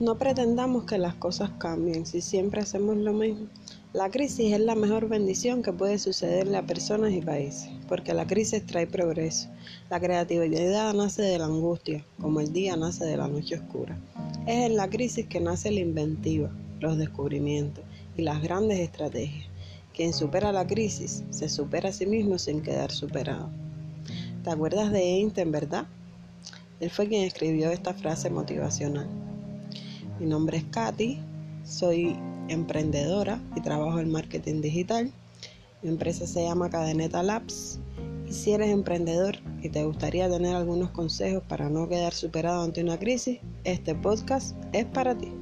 No pretendamos que las cosas cambien si siempre hacemos lo mismo. La crisis es la mejor bendición que puede sucederle a personas y países, porque la crisis trae progreso. La creatividad nace de la angustia, como el día nace de la noche oscura. Es en la crisis que nace la inventiva, los descubrimientos y las grandes estrategias. Quien supera la crisis se supera a sí mismo sin quedar superado. ¿Te acuerdas de Einstein, verdad? Él fue quien escribió esta frase motivacional. Mi nombre es Katy, soy emprendedora y trabajo en marketing digital. Mi empresa se llama Cadeneta Labs. Y si eres emprendedor y te gustaría tener algunos consejos para no quedar superado ante una crisis, este podcast es para ti.